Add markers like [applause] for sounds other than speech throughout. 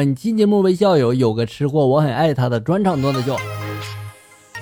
本期节目为校友有个吃货，我很爱他的专场段子秀。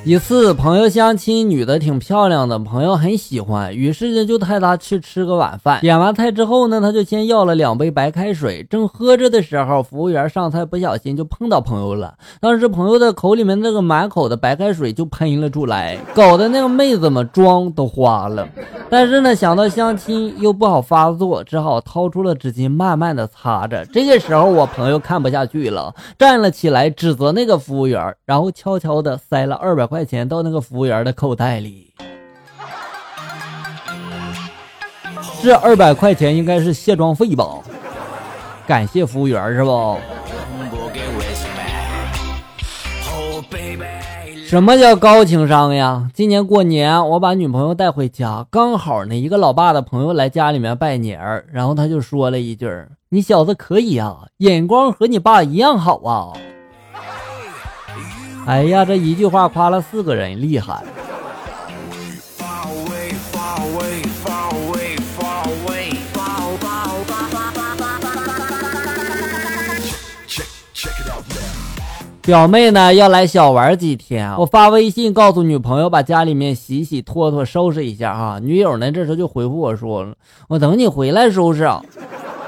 一次朋友相亲，女的挺漂亮的，朋友很喜欢，于是呢就带她去吃个晚饭。点完菜之后呢，他就先要了两杯白开水。正喝着的时候，服务员上菜不小心就碰到朋友了，当时朋友的口里面那个满口的白开水就喷了出来，搞得那个妹子们妆都花了。但是呢，想到相亲又不好发作，只好掏出了纸巾慢慢的擦着。这个时候，我朋友看不下去了，站了起来指责那个服务员，然后悄悄的塞了二百块钱到那个服务员的口袋里。这二百块钱应该是卸妆费吧？感谢服务员是不？什么叫高情商呀？今年过年我把女朋友带回家，刚好呢一个老爸的朋友来家里面拜年然后他就说了一句：“你小子可以啊，眼光和你爸一样好啊。”哎呀，这一句话夸了四个人，厉害。表妹呢要来小玩几天，我发微信告诉女朋友把家里面洗洗拖拖收拾一下啊。女友呢这时候就回复我说，我等你回来收拾。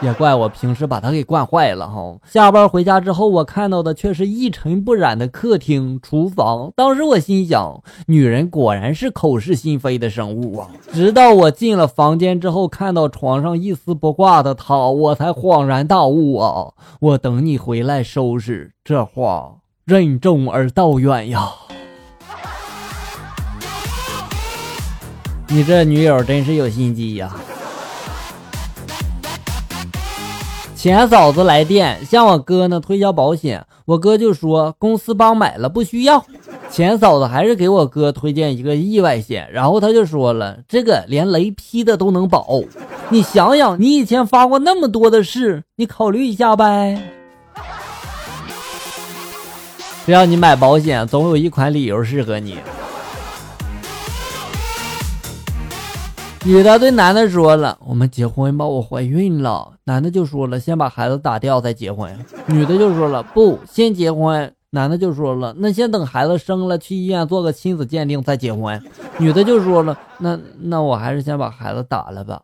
也怪我平时把他给惯坏了哈。下班回家之后，我看到的却是一尘不染的客厅、厨房。当时我心想，女人果然是口是心非的生物啊。[laughs] 直到我进了房间之后，看到床上一丝不挂的她，我才恍然大悟啊。我等你回来收拾，这话。任重而道远呀！[laughs] 你这女友真是有心机呀！前嫂子来电向我哥呢推销保险，我哥就说公司帮买了，不需要。前嫂子还是给我哥推荐一个意外险，然后他就说了，这个连雷劈的都能保。你想想，你以前发过那么多的誓，你考虑一下呗。只要你买保险，总有一款理由适合你。女的对男的说了：“我们结婚吧，我怀孕了。”男的就说了：“先把孩子打掉再结婚。”女的就说了：“不，先结婚。”男的就说了：“那先等孩子生了，去医院做个亲子鉴定再结婚。”女的就说了：“那那我还是先把孩子打了吧。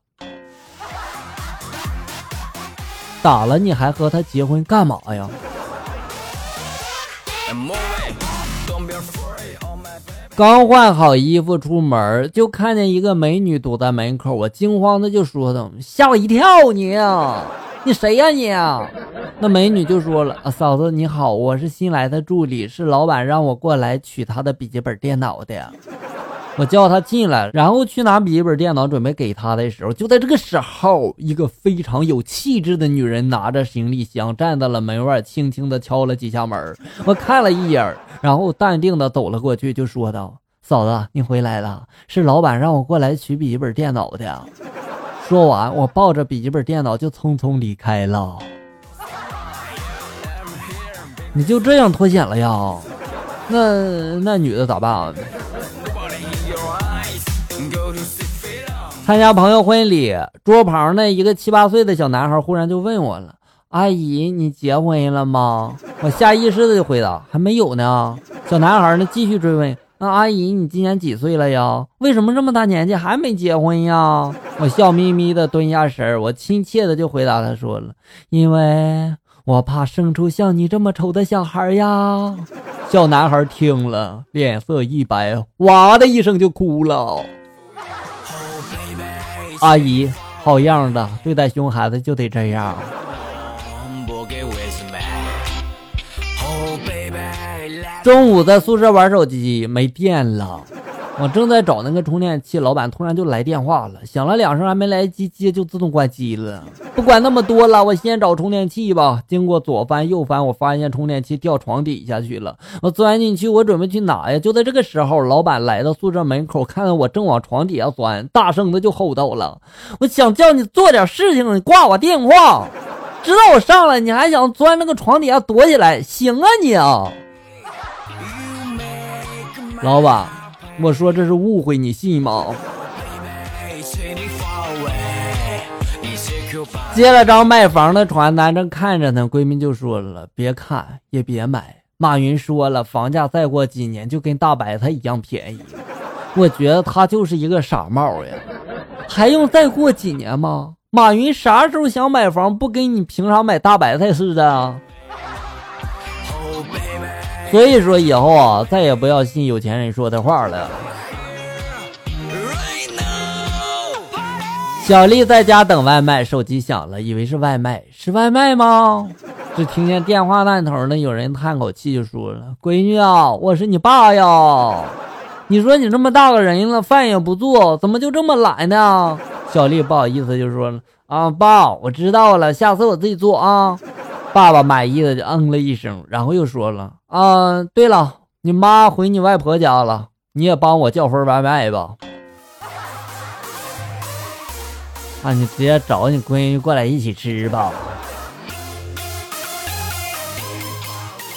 打了你还和他结婚干嘛呀？”刚换好衣服出门，就看见一个美女堵在门口，我惊慌的就说她：“吓我一跳！你，你谁呀你？”那美女就说了：“嫂子你好，我是新来的助理，是老板让我过来取他的笔记本电脑的。”我叫他进来，然后去拿笔记本电脑准备给他的时候，就在这个时候，一个非常有气质的女人拿着行李箱站在了门外，轻轻的敲了几下门。我看了一眼，然后淡定的走了过去，就说道：“嫂子，你回来了，是老板让我过来取笔记本电脑的。”说完，我抱着笔记本电脑就匆匆离开了。你就这样脱险了呀？那那女的咋办啊？参加朋友婚礼，桌旁那一个七八岁的小男孩忽然就问我了：“阿姨，你结婚了吗？”我下意识的就回答：“还没有呢。”小男孩呢继续追问：“那阿姨，你今年几岁了呀？为什么这么大年纪还没结婚呀？”我笑眯眯的蹲下身，我亲切的就回答他说了：“因为我怕生出像你这么丑的小孩呀。”小男孩听了，脸色一白，哇的一声就哭了。阿姨，好样的！对待熊孩子就得这样。中午在宿舍玩手机，没电了。我正在找那个充电器，老板突然就来电话了，响了两声还没来得及接，就自动关机了。不管那么多了，我先找充电器吧。经过左翻右翻，我发现充电器掉床底下去了。我钻进去，我准备去拿呀。就在这个时候，老板来到宿舍门口，看到我正往床底下钻，大声的就吼道了：“我想叫你做点事情，你挂我电话，知道我上来，你还想钻那个床底下躲起来？行啊你啊，老板。”我说这是误会，你信吗？接了张卖房的传单，正看着呢，闺蜜就说了：“别看也别买。”马云说了，房价再过几年就跟大白菜一样便宜。我觉得他就是一个傻帽呀，还用再过几年吗？马云啥时候想买房，不跟你平常买大白菜似的？所以说以后啊，再也不要信有钱人说的话了。小丽在家等外卖，手机响了，以为是外卖，是外卖吗？只听见电话那头呢，有人叹口气就说了：“闺女啊，我是你爸呀。你说你这么大个人了，饭也不做，怎么就这么懒呢？”小丽不好意思就说了：“啊，爸，我知道了，下次我自己做啊。”爸爸满意的就嗯了一声，然后又说了：“啊，对了，你妈回你外婆家了，你也帮我叫份外卖吧。[laughs] ”啊，你直接找你闺女过来一起吃吧。[laughs]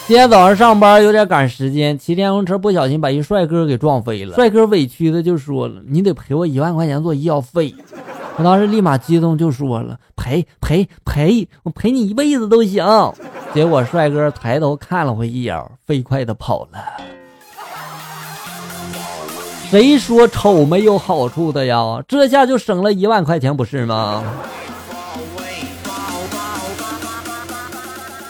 今天早上上班有点赶时间，骑电动车不小心把一帅哥给撞飞了。帅哥委屈的就说了：“你得赔我一万块钱做医药费。”我当时立马激动就说了：“赔赔赔，我赔你一辈子都行。”结果帅哥抬头看了我一眼，飞快的跑了。谁说丑没有好处的呀？这下就省了一万块钱，不是吗？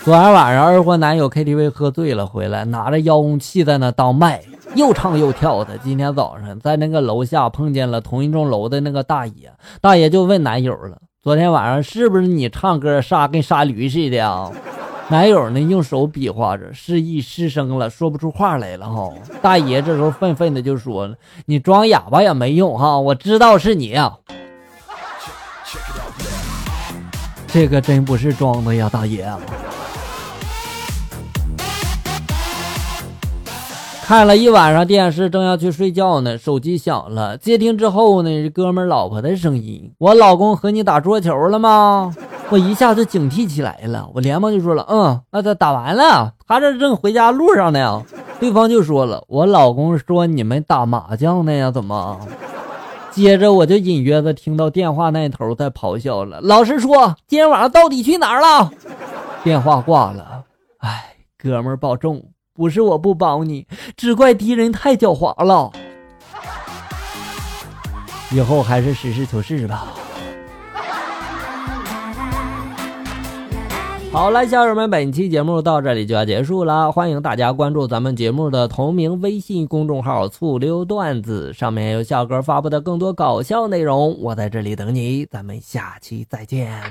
昨天晚上二货男友 KTV 喝醉了回来，拿着遥控器在那当麦，又唱又跳的。今天早上在那个楼下碰见了同一栋楼的那个大爷，大爷就问男友了：“昨天晚上是不是你唱歌杀跟杀驴似的啊？” [laughs] 男友呢，用手比划着，示意失声了，说不出话来了哈。大爷这时候愤愤的就说了：“你装哑巴也没用哈，我知道是你啊。”这个真不是装的呀，大爷。看了一晚上电视，正要去睡觉呢，手机响了，接听之后呢，是哥们老婆的声音：“我老公和你打桌球了吗？”我一下子警惕起来了，我连忙就说了：“嗯，那他打完了，他这正回家路上呢。”对方就说了：“我老公说你们打麻将呢呀，怎么？”接着我就隐约的听到电话那头在咆哮了：“老实说，今天晚上到底去哪儿了？”电话挂了。哎，哥们儿保重，不是我不帮你，只怪敌人太狡猾了。以后还是实事求是吧。好了，小友们，本期节目到这里就要结束了。欢迎大家关注咱们节目的同名微信公众号“醋溜段子”，上面有笑哥发布的更多搞笑内容。我在这里等你，咱们下期再见。